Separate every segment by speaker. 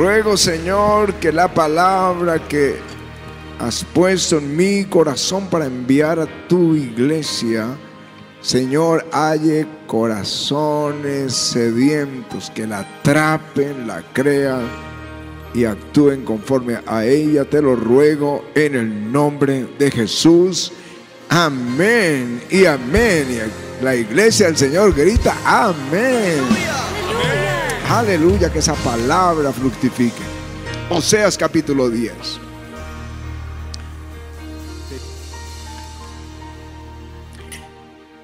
Speaker 1: ruego, Señor, que la palabra que has puesto en mi corazón para enviar a tu iglesia, Señor, halle corazones sedientos que la atrapen, la crean y actúen conforme a ella. Te lo ruego en el nombre de Jesús. Amén y amén. Y la iglesia del Señor grita amén. Aleluya, que esa palabra fructifique. Oseas capítulo 10.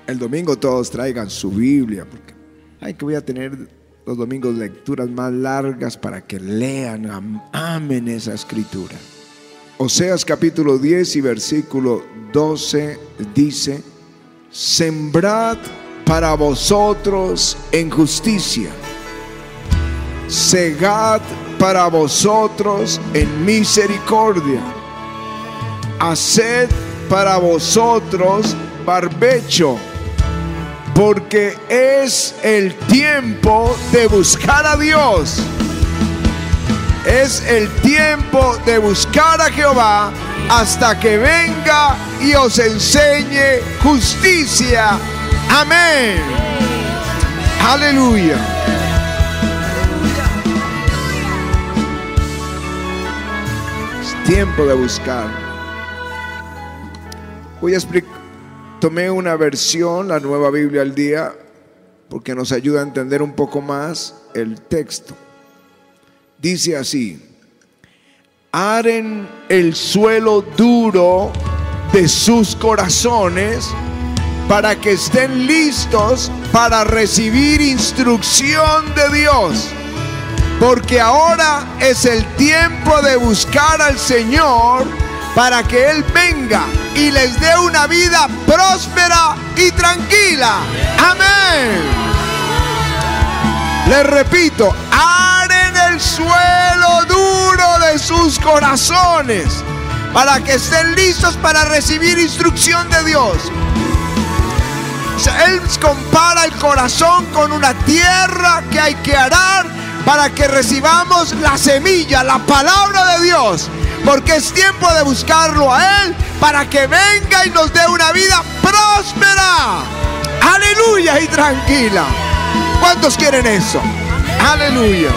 Speaker 1: El domingo todos traigan su Biblia, porque hay que voy a tener los domingos lecturas más largas para que lean, amen esa escritura. Oseas capítulo 10 y versículo 12 dice, sembrad para vosotros en justicia, segad para vosotros en misericordia, haced para vosotros barbecho porque es el tiempo de buscar a Dios. Es el tiempo de buscar a Jehová hasta que venga y os enseñe justicia. Amén. Aleluya. Tiempo de buscar. Voy a explicar Tomé una versión, la nueva Biblia al día, porque nos ayuda a entender un poco más el texto. Dice así, aren el suelo duro de sus corazones para que estén listos para recibir instrucción de Dios. Porque ahora es el tiempo de buscar al Señor para que Él venga y les dé una vida próspera y tranquila. Amén. Les repito, aren el suelo duro de sus corazones para que estén listos para recibir instrucción de Dios. Él compara el corazón con una tierra que hay que arar para que recibamos la semilla, la palabra de Dios porque es tiempo de buscarlo a Él para que venga y nos dé una vida próspera. Aleluya y tranquila. ¿Cuántos quieren eso? Aleluya.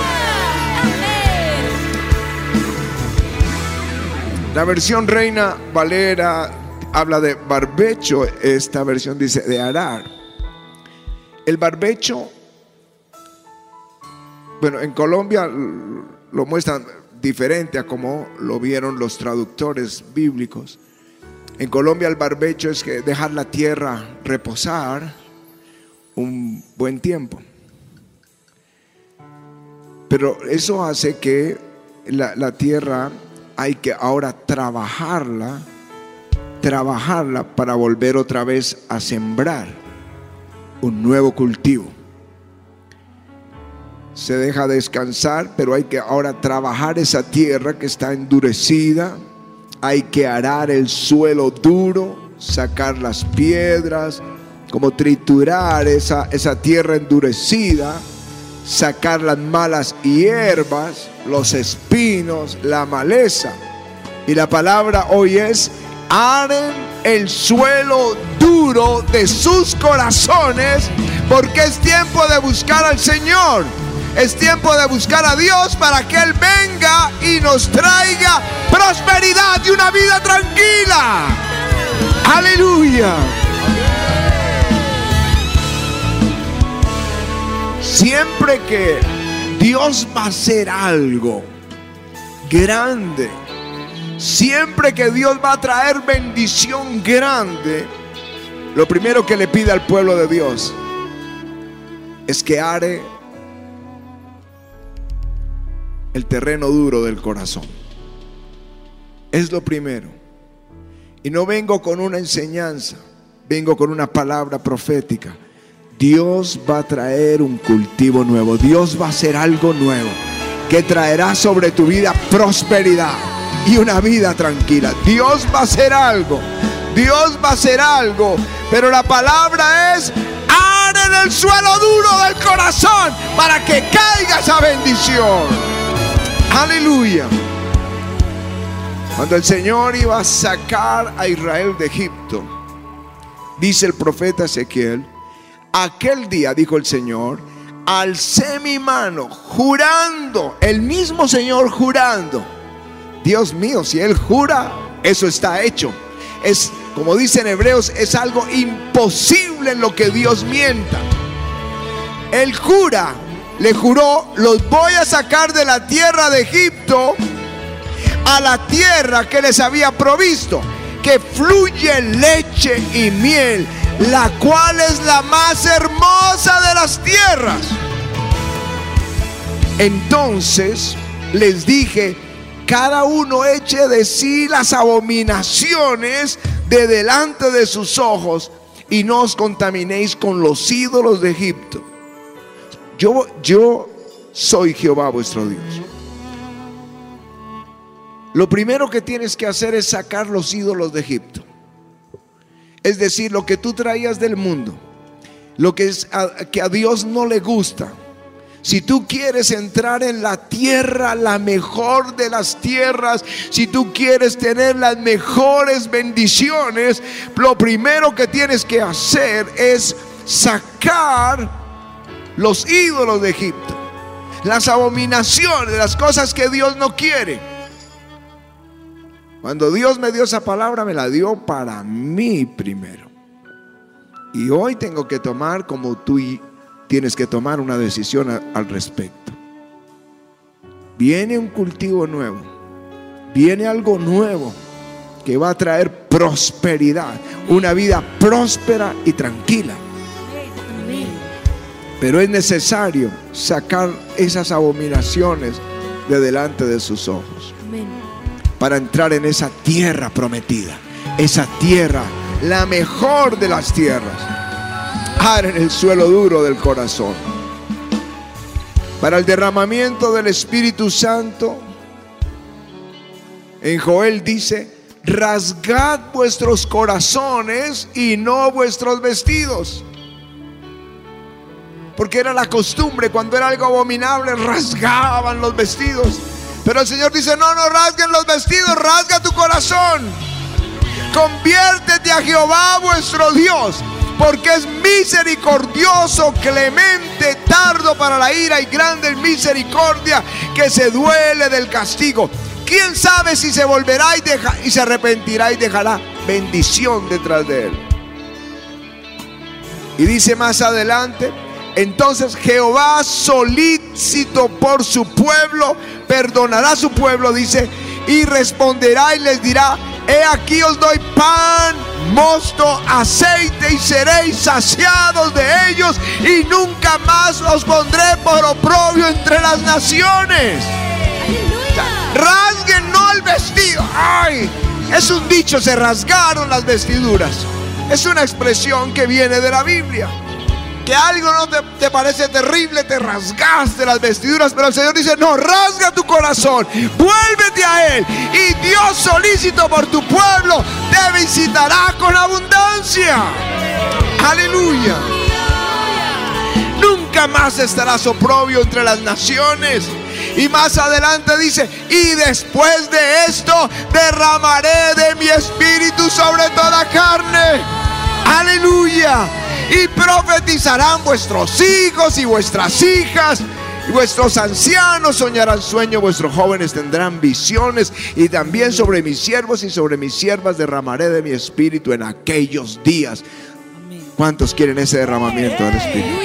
Speaker 1: La versión Reina Valera habla de barbecho, esta versión dice de arar. El barbecho, bueno, en Colombia lo muestran diferente a como lo vieron los traductores bíblicos. En Colombia el barbecho es que dejar la tierra reposar un buen tiempo. Pero eso hace que la, la tierra hay que ahora trabajarla, trabajarla para volver otra vez a sembrar un nuevo cultivo se deja descansar, pero hay que ahora trabajar esa tierra que está endurecida, hay que arar el suelo duro, sacar las piedras, como triturar esa, esa tierra endurecida, sacar las malas hierbas, los espinos, la maleza. Y la palabra hoy es, aren el suelo duro de sus corazones, porque es tiempo de buscar al Señor. Es tiempo de buscar a Dios para que Él venga y nos traiga prosperidad y una vida tranquila. Aleluya. Siempre que Dios va a hacer algo grande, siempre que Dios va a traer bendición grande, lo primero que le pide al pueblo de Dios es que are el terreno duro del corazón. Es lo primero. Y no vengo con una enseñanza, vengo con una palabra profética. Dios va a traer un cultivo nuevo, Dios va a hacer algo nuevo que traerá sobre tu vida prosperidad y una vida tranquila. Dios va a hacer algo, Dios va a hacer algo, pero la palabra es en el suelo duro del corazón para que caiga esa bendición. Aleluya. Cuando el Señor iba a sacar a Israel de Egipto, dice el profeta Ezequiel, aquel día, dijo el Señor, alcé mi mano jurando, el mismo Señor jurando. Dios mío, si Él jura, eso está hecho. Es, como dicen Hebreos, es algo imposible en lo que Dios mienta. Él jura, le juró, los voy a sacar de la tierra de Egipto a la tierra que les había provisto, que fluye leche y miel, la cual es la más hermosa de las tierras. Entonces les dije, cada uno eche de sí las abominaciones de delante de sus ojos y no os contaminéis con los ídolos de Egipto. Yo, yo soy Jehová vuestro Dios. Lo primero que tienes que hacer es sacar los ídolos de Egipto. Es decir, lo que tú traías del mundo, lo que, es que a Dios no le gusta. Si tú quieres entrar en la tierra, la mejor de las tierras, si tú quieres tener las mejores bendiciones, lo primero que tienes que hacer es sacar los ídolos de Egipto, las abominaciones, las cosas que Dios no quiere. Cuando Dios me dio esa palabra, me la dio para mí primero. Y hoy tengo que tomar, como tú tienes que tomar una decisión al respecto. Viene un cultivo nuevo, viene algo nuevo que va a traer prosperidad, una vida próspera y tranquila. Pero es necesario sacar esas abominaciones de delante de sus ojos para entrar en esa tierra prometida. Esa tierra, la mejor de las tierras. en el suelo duro del corazón. Para el derramamiento del Espíritu Santo, en Joel dice, rasgad vuestros corazones y no vuestros vestidos. Porque era la costumbre, cuando era algo abominable, rasgaban los vestidos. Pero el Señor dice, no, no rasguen los vestidos, rasga tu corazón. Conviértete a Jehová vuestro Dios, porque es misericordioso, clemente, tardo para la ira y grande en misericordia, que se duele del castigo. ¿Quién sabe si se volverá y, y se arrepentirá y dejará bendición detrás de él? Y dice más adelante, entonces Jehová solícito por su pueblo, perdonará a su pueblo, dice, y responderá y les dirá, he aquí os doy pan, mosto, aceite y seréis saciados de ellos y nunca más os pondré por oprobio entre las naciones. Rasguen no el vestido. Ay, es un dicho, se rasgaron las vestiduras. Es una expresión que viene de la Biblia que algo no te, parece terrible, te rasgaste las vestiduras, pero el Señor dice, no, rasga tu corazón, vuélvete a Él y Dios solícito por tu pueblo te visitará con abundancia. Aleluya. Nunca más estarás oprobio entre las naciones. Y más adelante dice, y después de esto derramaré de mi espíritu sobre toda carne. Aleluya y profetizarán vuestros hijos y vuestras hijas. Y vuestros ancianos soñarán sueños, vuestros jóvenes tendrán visiones, y también sobre mis siervos y sobre mis siervas derramaré de mi espíritu en aquellos días. ¿Cuántos quieren ese derramamiento del espíritu?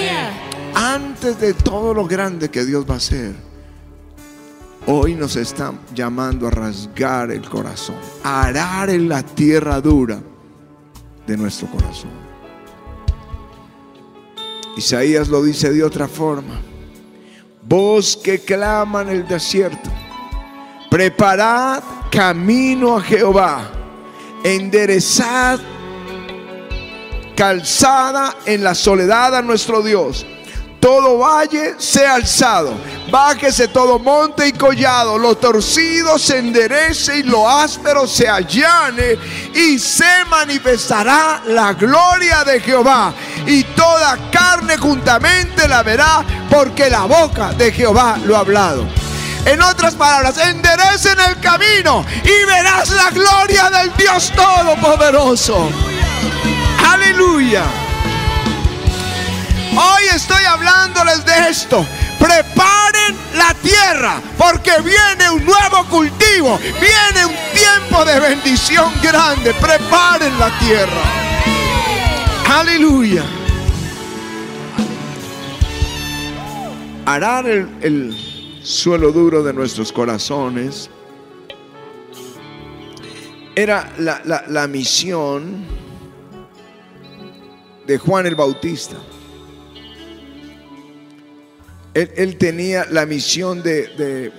Speaker 1: Antes de todo lo grande que Dios va a hacer, hoy nos está llamando a rasgar el corazón, a arar en la tierra dura de nuestro corazón. Isaías lo dice de otra forma. Voz que clama en el desierto. Preparad camino a Jehová. Enderezad calzada en la soledad a nuestro Dios todo valle sea alzado, bájese todo monte y collado, lo torcido se enderece y lo áspero se allane, y se manifestará la gloria de Jehová, y toda carne juntamente la verá, porque la boca de Jehová lo ha hablado. En otras palabras, enderecen el camino y verás la gloria del Dios Todopoderoso. Aleluya. Hoy estoy hablándoles de esto. Preparen la tierra porque viene un nuevo cultivo, viene un tiempo de bendición grande. Preparen la tierra. Aleluya. Arar el, suelo duro de nuestros corazones era la misión de Juan el Bautista. Él, tenía la misión de,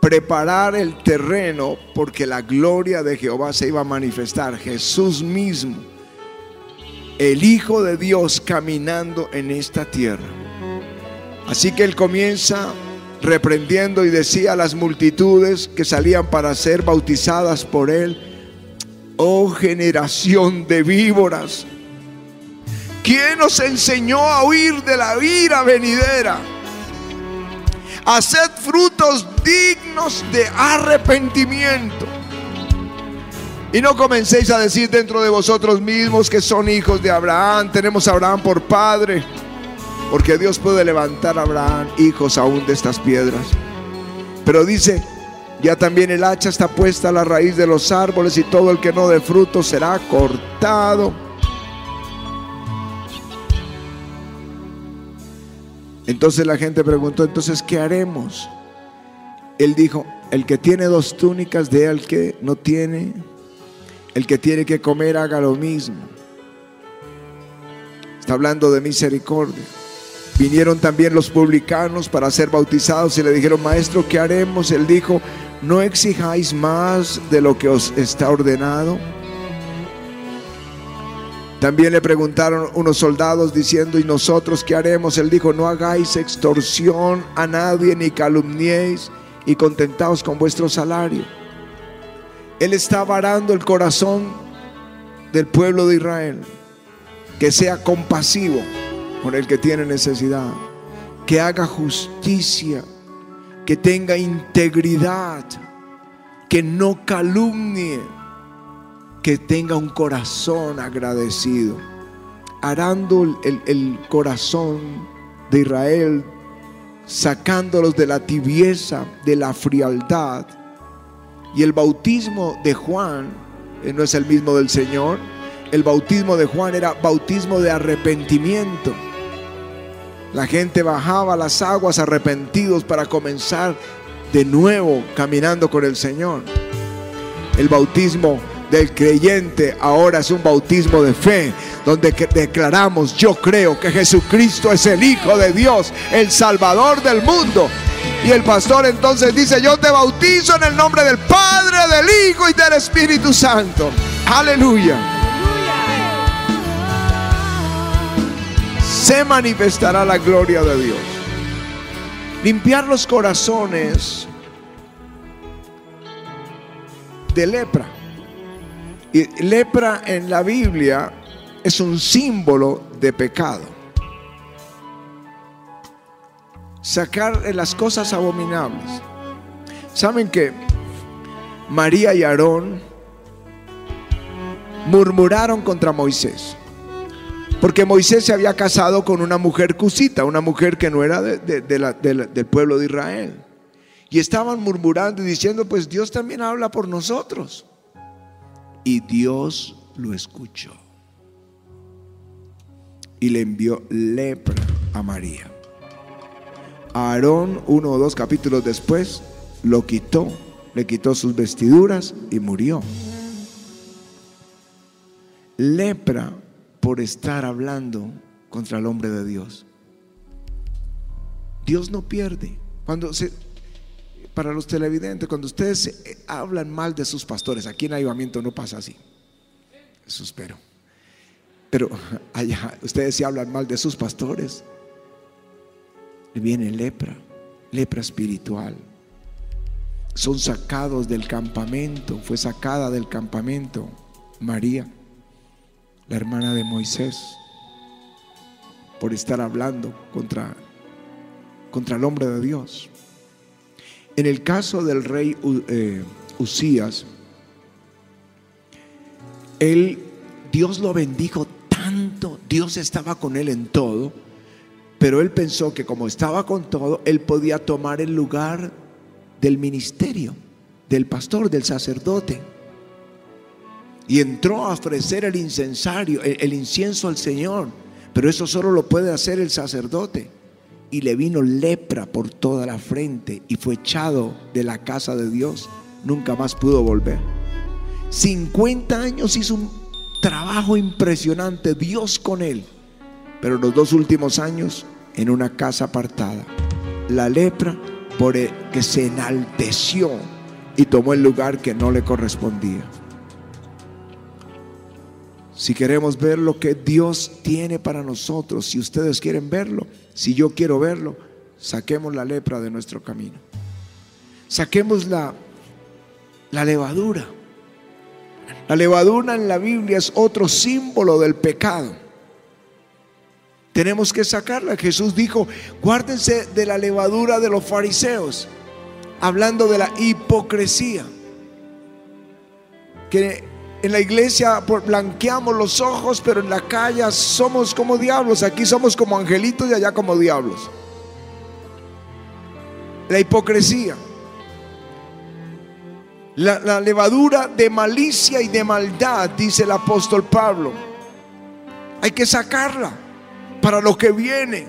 Speaker 1: preparar el terreno porque la gloria de Jehová se iba a manifestar. Jesús mismo, el Hijo de Dios caminando en esta tierra. Así que él comienza reprendiendo y decía a las multitudes que salían para ser bautizadas por él, oh generación de víboras, ¿Quién nos enseñó a huir de la ira venidera? Haced frutos dignos de arrepentimiento. Y no comencéis a decir dentro de vosotros mismos que son hijos de Abraham. Tenemos a Abraham por padre. Porque Dios puede levantar a Abraham hijos aún de estas piedras. Pero dice, ya también el hacha está puesta a la raíz de los árboles y todo el que no dé fruto será cortado Entonces la gente preguntó, entonces, ¿qué haremos? Él dijo, el que tiene dos túnicas, dé al que no tiene. El que tiene que comer, haga lo mismo. Está hablando de misericordia. Vinieron también los publicanos para ser bautizados y le dijeron, maestro, ¿qué haremos? Él dijo, no exijáis más de lo que os está ordenado. También le preguntaron unos soldados diciendo, ¿y nosotros qué haremos? Él dijo, no hagáis extorsión a nadie ni calumniéis y contentaos con vuestro salario. Él está varando el corazón del pueblo de Israel, que sea compasivo con el que tiene necesidad, que haga justicia, que tenga integridad, que no calumnie que tenga un corazón agradecido, arando el, el corazón de Israel, sacándolos de la tibieza, de la frialdad. Y el bautismo de Juan eh, no es el mismo del Señor. El bautismo de Juan era bautismo de arrepentimiento. La gente bajaba las aguas arrepentidos para comenzar de nuevo caminando con el Señor. El bautismo del creyente ahora es un bautismo de fe, donde declaramos, yo creo que Jesucristo es el Hijo de Dios, el Salvador del mundo. Y el pastor entonces dice, yo te bautizo en el nombre del Padre, del Hijo y del Espíritu Santo. Aleluya. Se manifestará la gloria de Dios. Limpiar los corazones de lepra lepra en la Biblia es un símbolo de pecado. Sacar las cosas abominables. ¿Saben que María y Aarón murmuraron contra Moisés? Porque Moisés se había casado con una mujer cusita, una mujer que no era del pueblo de Israel. Y estaban murmurando y diciendo, pues Dios también habla por nosotros. Y Dios lo escuchó. Y le envió lepra a María. Aarón, uno o dos capítulos después, lo quitó, le quitó sus vestiduras y murió. Lepra por estar hablando contra el hombre de Dios. Dios no pierde. Cuando se, para los televidentes, cuando ustedes eh, hablan mal de sus pastores, aquí en Ayudamiento no pasa así. Eso espero. Pero allá, ustedes si hablan mal de sus pastores, viene lepra, lepra espiritual. Son sacados del campamento, fue sacada del campamento María, la hermana de Moisés, por estar hablando contra, contra el hombre de Dios. En el caso del rey eh, Usías, él, Dios lo bendijo tanto, Dios estaba con él en todo, pero él pensó que como estaba con todo, él podía tomar el lugar del ministerio, del pastor, del sacerdote. Y entró a ofrecer el incensario, el, incienso al Señor. Pero eso solo lo puede hacer el sacerdote. Y le vino lepra por toda la frente y fue echado de la casa de Dios. Nunca más pudo volver. 50 años hizo un trabajo impresionante, Dios con él. Pero los dos últimos años en una casa apartada. La lepra por que se enalteció y tomó el lugar que no le correspondía. Si queremos ver lo que Dios tiene para nosotros, si ustedes quieren verlo, si yo quiero verlo, saquemos la lepra de nuestro camino. Saquemos la, la levadura. La levadura en la Biblia es otro símbolo del pecado. Tenemos que sacarla. Jesús dijo, guárdense de la levadura de los fariseos, hablando de la hipocresía. Que en la iglesia blanqueamos los ojos, pero en la calle somos como diablos. Aquí somos como angelitos y allá como diablos. La hipocresía. La, levadura de malicia y de maldad, dice el apóstol Pablo. Hay que sacarla para lo que viene.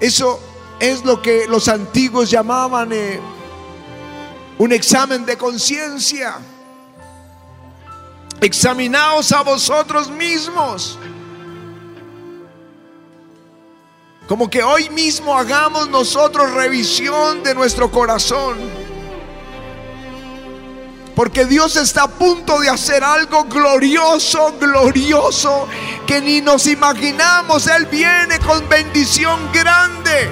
Speaker 1: Eso es lo que los antiguos llamaban eh, un examen de conciencia. Examinaos a vosotros mismos. Como que hoy mismo hagamos nosotros revisión de nuestro corazón. Porque Dios está a punto de hacer algo glorioso, glorioso, que ni nos imaginamos. Él viene con bendición grande.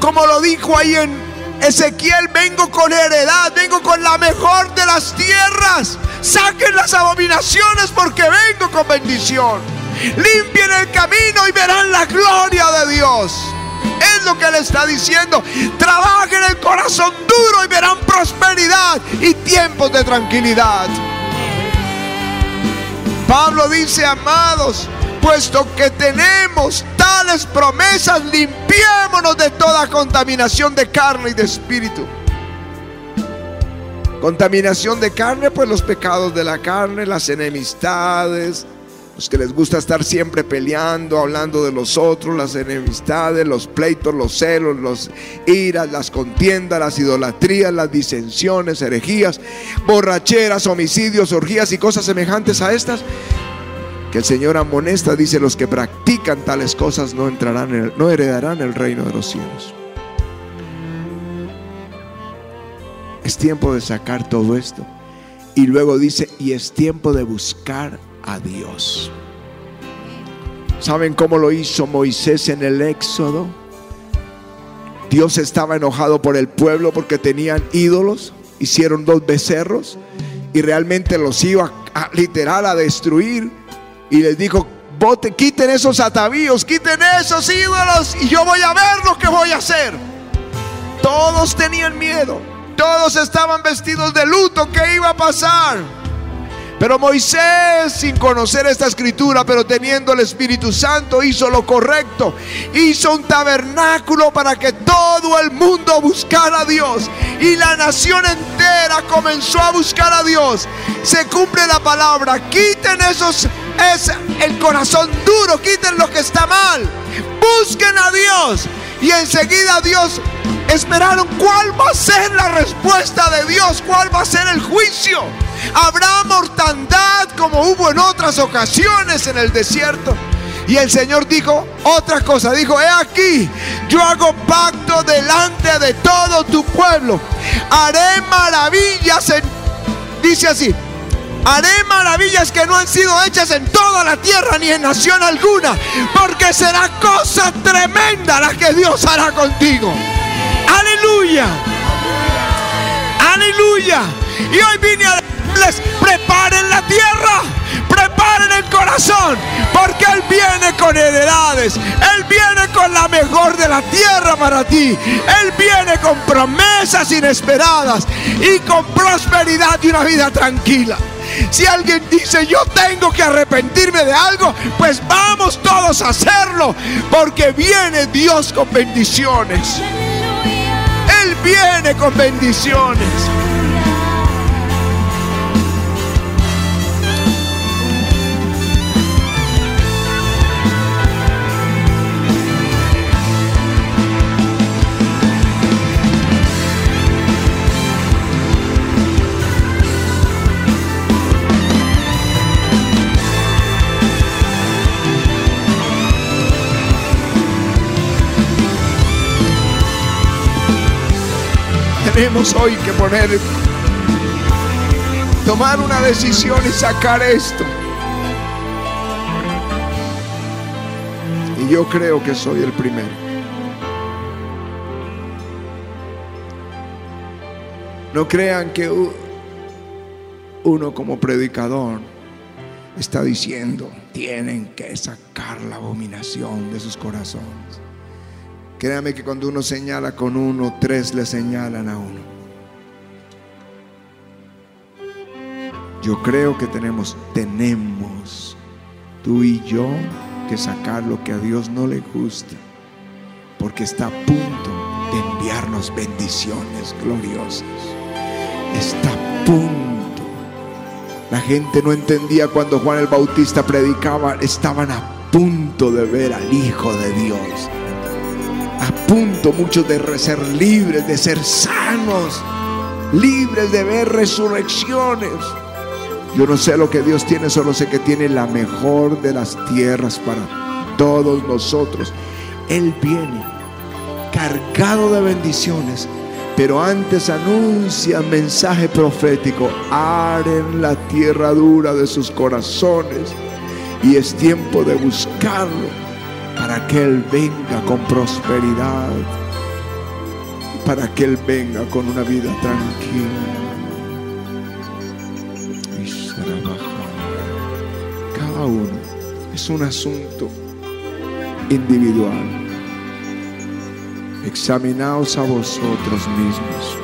Speaker 1: Como lo dijo ahí en Ezequiel, vengo con heredad, vengo con la mejor de las tierras. Saquen las abominaciones porque vengo con bendición. Limpien el camino y verán la gloria de Dios. Es lo que Él está diciendo. Trabajen el corazón duro y verán prosperidad y tiempos de tranquilidad. Pablo dice, amados, puesto que tenemos tales promesas, limpiémonos de toda contaminación de carne y de espíritu. Contaminación de carne, pues los pecados de la carne, las enemistades, los que les gusta estar siempre peleando, hablando de los otros, las enemistades, los pleitos, los celos, los iras, las contiendas, las idolatrías, las disensiones, herejías, borracheras, homicidios, orgías y cosas semejantes a estas que el Señor amonesta, dice, los que practican tales cosas no entrarán, no heredarán el reino de los cielos. Es tiempo de sacar todo esto. Y luego dice, y es tiempo de buscar a Dios. ¿Saben cómo lo hizo Moisés en el Éxodo? Dios estaba enojado por el pueblo porque tenían ídolos, hicieron dos becerros y realmente los iba a, literal a destruir y les dijo, Bote, quiten esos atavíos, quiten esos ídolos y yo voy a ver lo que voy a hacer. Todos tenían miedo, todos estaban vestidos de luto, ¿qué iba a pasar? Pero Moisés, sin conocer esta escritura, pero teniendo el Espíritu Santo, hizo lo correcto. Hizo un tabernáculo para que todo el mundo buscara a Dios. Y la nación entera comenzó a buscar a Dios. Se cumple la palabra. Quiten esos es el corazón duro, quiten lo que está mal, busquen a Dios. Y enseguida Dios esperaron cuál va a ser la respuesta de Dios, cuál va a ser el juicio. Habrá mortandad como hubo en otras ocasiones en el desierto. Y el Señor dijo otra cosa, dijo, he aquí, yo hago pacto delante de todo tu pueblo. Haré maravillas dice así, Haré maravillas que no han sido hechas en toda la tierra ni en nación alguna, porque será cosa tremenda la que Dios hará contigo. Aleluya. Aleluya. Y hoy vine a decirles, preparen la tierra, preparen el corazón, porque Él viene con heredades, Él viene con la mejor de la tierra para ti. Él viene con promesas inesperadas y con prosperidad y una vida tranquila. Si alguien dice yo tengo que arrepentirme de algo, pues vamos todos a hacerlo, porque viene Dios con bendiciones. Viene con bendiciones. Tenemos hoy que poner, tomar una decisión y sacar esto. Y yo creo que soy el primero. No crean que uno como predicador está diciendo, tienen que sacar la abominación de sus corazones. Créame que cuando uno señala con uno, tres le señalan a uno. Yo creo que tenemos, tenemos, tú y yo, que sacar lo que a Dios no le gusta, porque está a punto de enviarnos bendiciones gloriosas. Está a punto. La gente no entendía cuando Juan el Bautista predicaba, estaban a punto de ver al Hijo de Dios punto muchos de ser libres, de ser sanos, libres de ver resurrecciones. Yo no sé lo que Dios tiene, solo sé que tiene la mejor de las tierras para todos nosotros. Él viene cargado de bendiciones, pero antes anuncia mensaje profético, aren la tierra dura de sus corazones y es tiempo de buscarlo para que Él venga con prosperidad, para que Él venga con una vida tranquila. Cada uno es un asunto individual. Examinaos a vosotros mismos.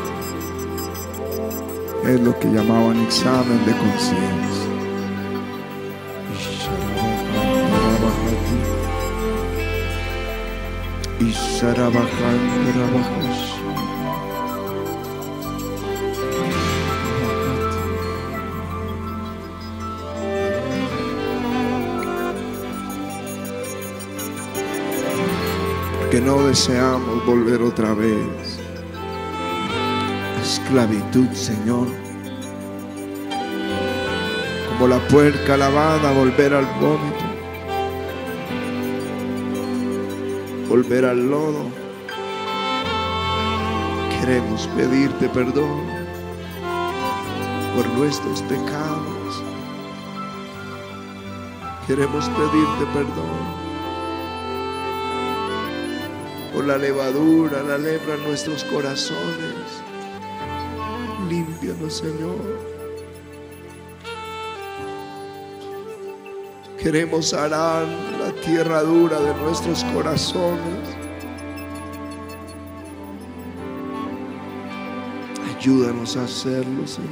Speaker 1: Es lo que llamaban examen de conciencia. Que no deseamos volver otra vez a esclavitud, Señor. Como la puerca lavada, volver al vómito. Volver al lodo. Queremos pedirte perdón por nuestros pecados. Queremos pedirte perdón por la levadura, la lepra en nuestros corazones. Límpianos, Señor. Queremos arar tierra dura de nuestros corazones. Ayúdanos a hacerlo, Señor.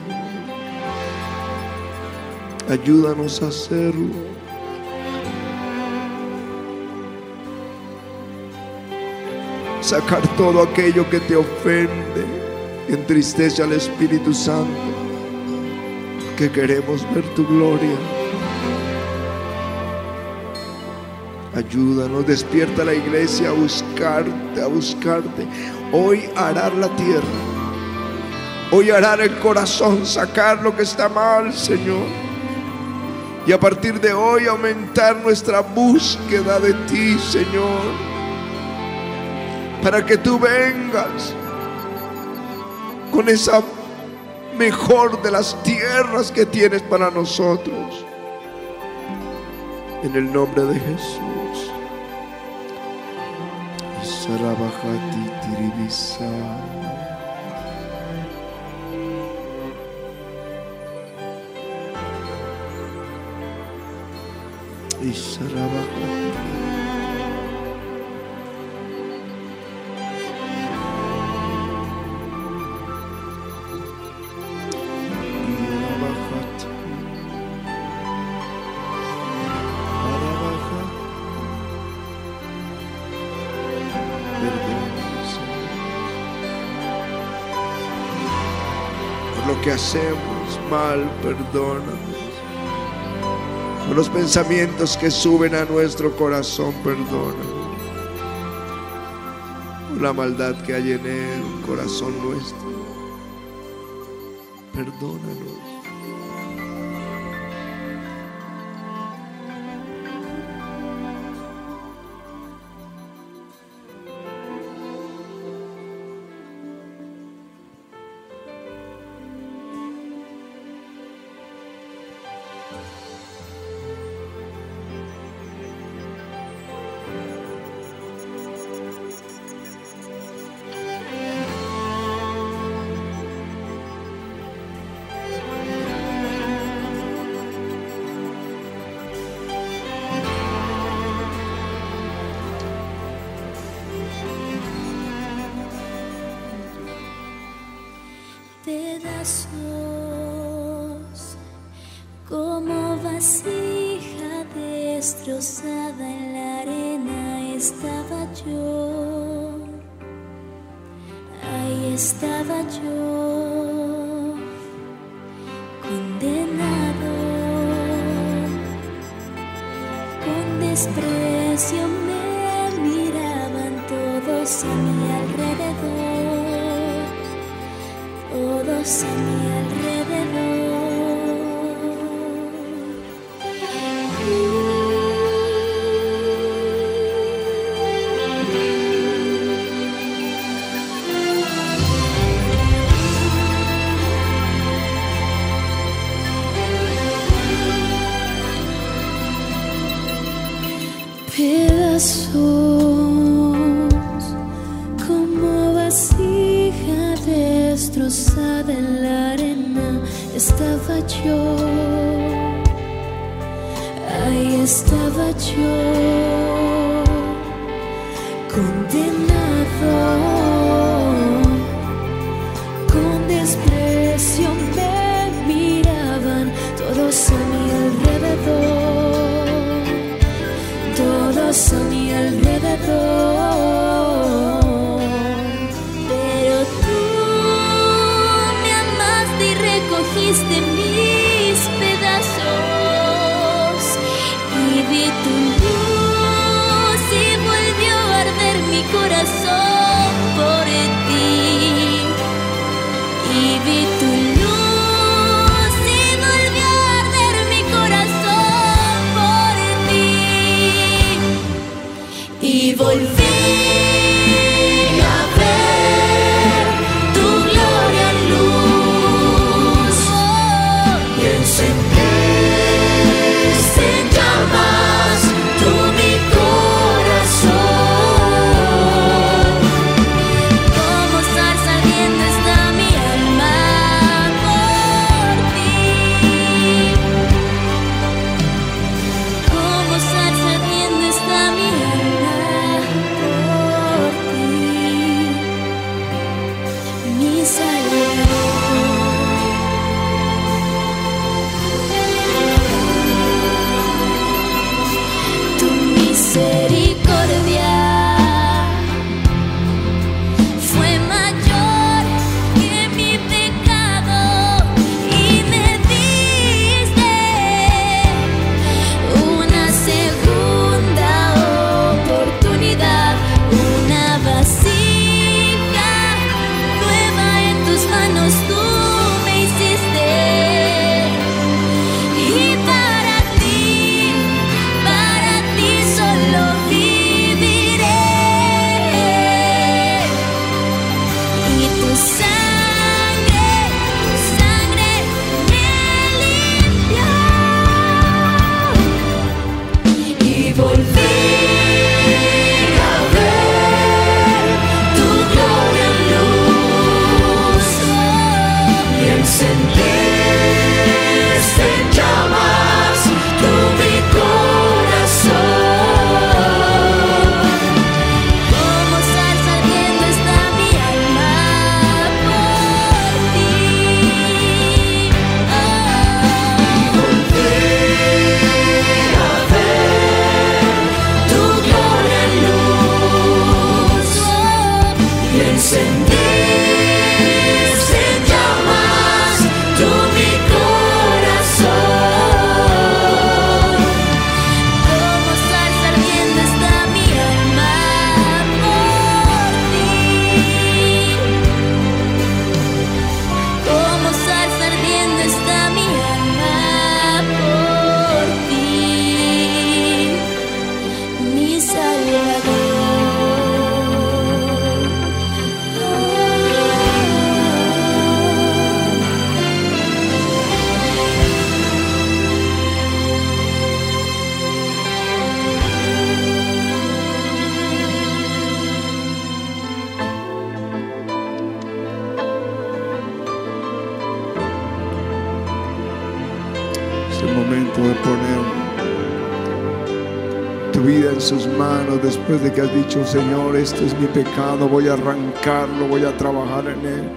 Speaker 1: Ayúdanos a hacerlo. Sacar todo aquello que te ofende, entristece al Espíritu Santo, que queremos ver tu gloria. Ayúdanos, despierta la iglesia a buscarte, a buscarte. Hoy arar la tierra. Hoy arar el corazón, sacar lo que está mal, Señor. Y a partir de hoy aumentar nuestra búsqueda de ti, Señor. Para que tú vengas con esa mejor de las tierras que tienes para nosotros. En el nombre de Jesús. Sarabhati Tiribisa. Isarabhati. hacemos mal, perdónanos. Por los pensamientos que suben a nuestro corazón, perdónanos. Por la maldad que hay en el corazón nuestro, perdónanos.
Speaker 2: posada en la arena estaba yo, ahí estaba yo, condenado con desprecio me miraban todos a mi alrededor, todos a mi alrededor. Señor, este es mi pecado, voy a arrancarlo, voy a trabajar en él.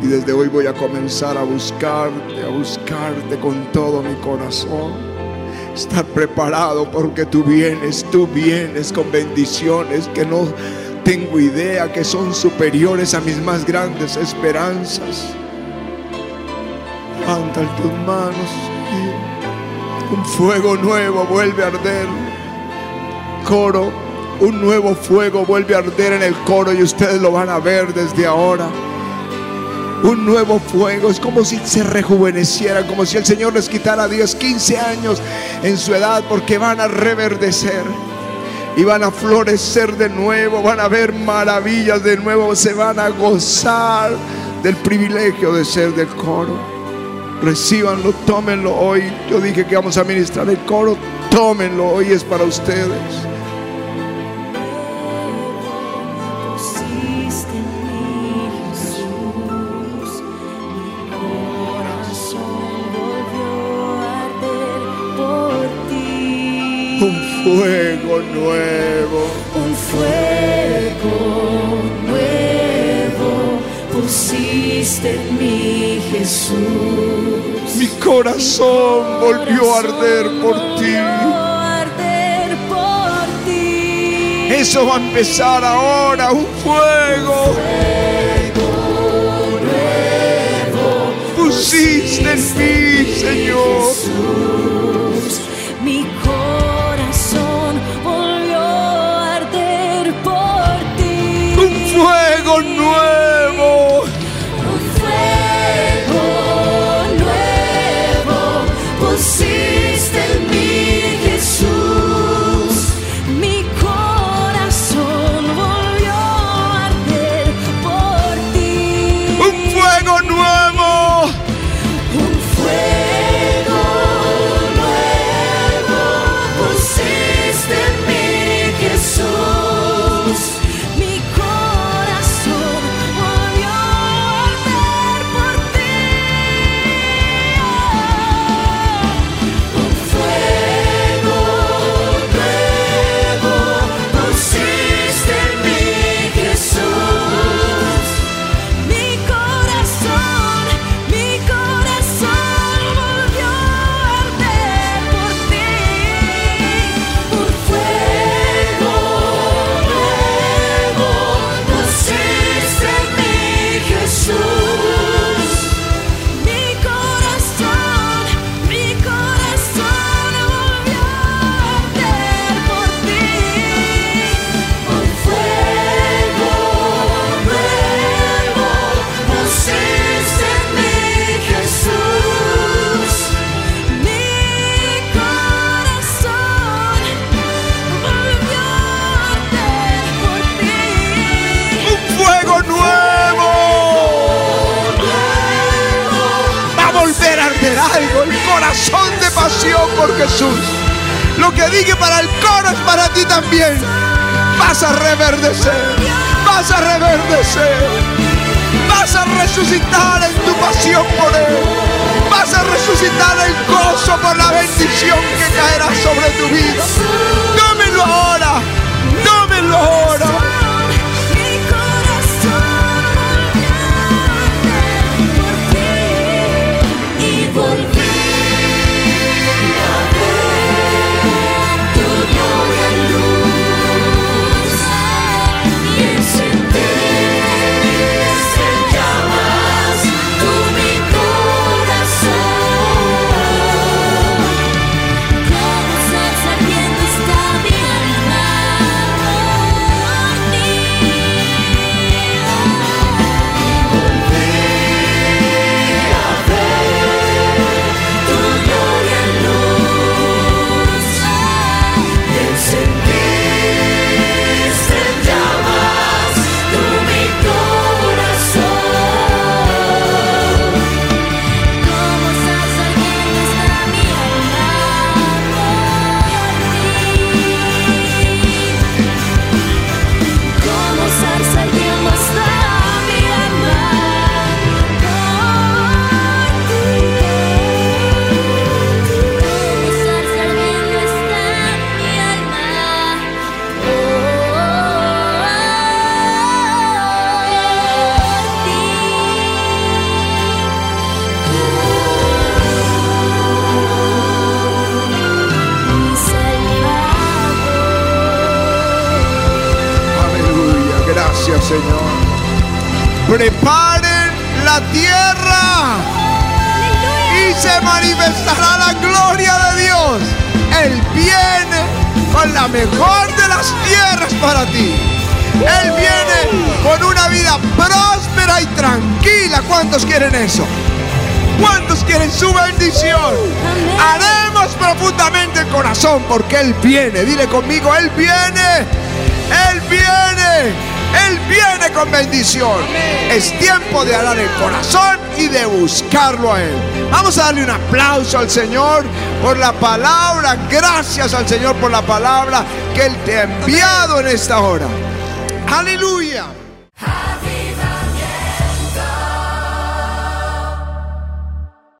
Speaker 2: Y desde hoy voy a comenzar a buscarte, a buscarte con todo mi corazón. Estar preparado porque tú vienes, tú vienes con bendiciones que no tengo idea que son superiores a mis más grandes esperanzas. Levanta tus manos y un fuego nuevo vuelve a arder. Coro, un nuevo fuego vuelve a arder en el coro y ustedes lo van a ver desde ahora. Un nuevo fuego, es como si se rejuvenecieran, como si el Señor les quitara 10, 15 años en su edad, porque van a reverdecer y van a florecer de nuevo, van a ver maravillas de nuevo, se van a gozar del privilegio de ser del coro. Recíbanlo, tómenlo hoy. Yo dije que vamos a ministrar el coro, tómenlo hoy, es para ustedes. Un fuego nuevo.
Speaker 1: Un fuego nuevo pusiste en mí, Jesús.
Speaker 2: Mi corazón volvió a arder por ti.
Speaker 1: Volvió a arder por ti.
Speaker 2: Eso va a empezar ahora, un fuego. Pusiste
Speaker 1: manifestará la gloria de Dios. Él viene con la mejor de las tierras para ti. Él viene con una vida próspera y tranquila. ¿Cuántos quieren eso? ¿Cuántos quieren su bendición? Haremos profundamente el corazón porque Él viene. Dile conmigo, Él viene. Él viene. Él viene con bendición. Es tiempo de arar el corazón y de buscarlo a Él. Vamos a darle un aplauso al Señor por la palabra. Gracias al Señor por la palabra que Él te ha enviado en esta hora.
Speaker 2: Aleluya.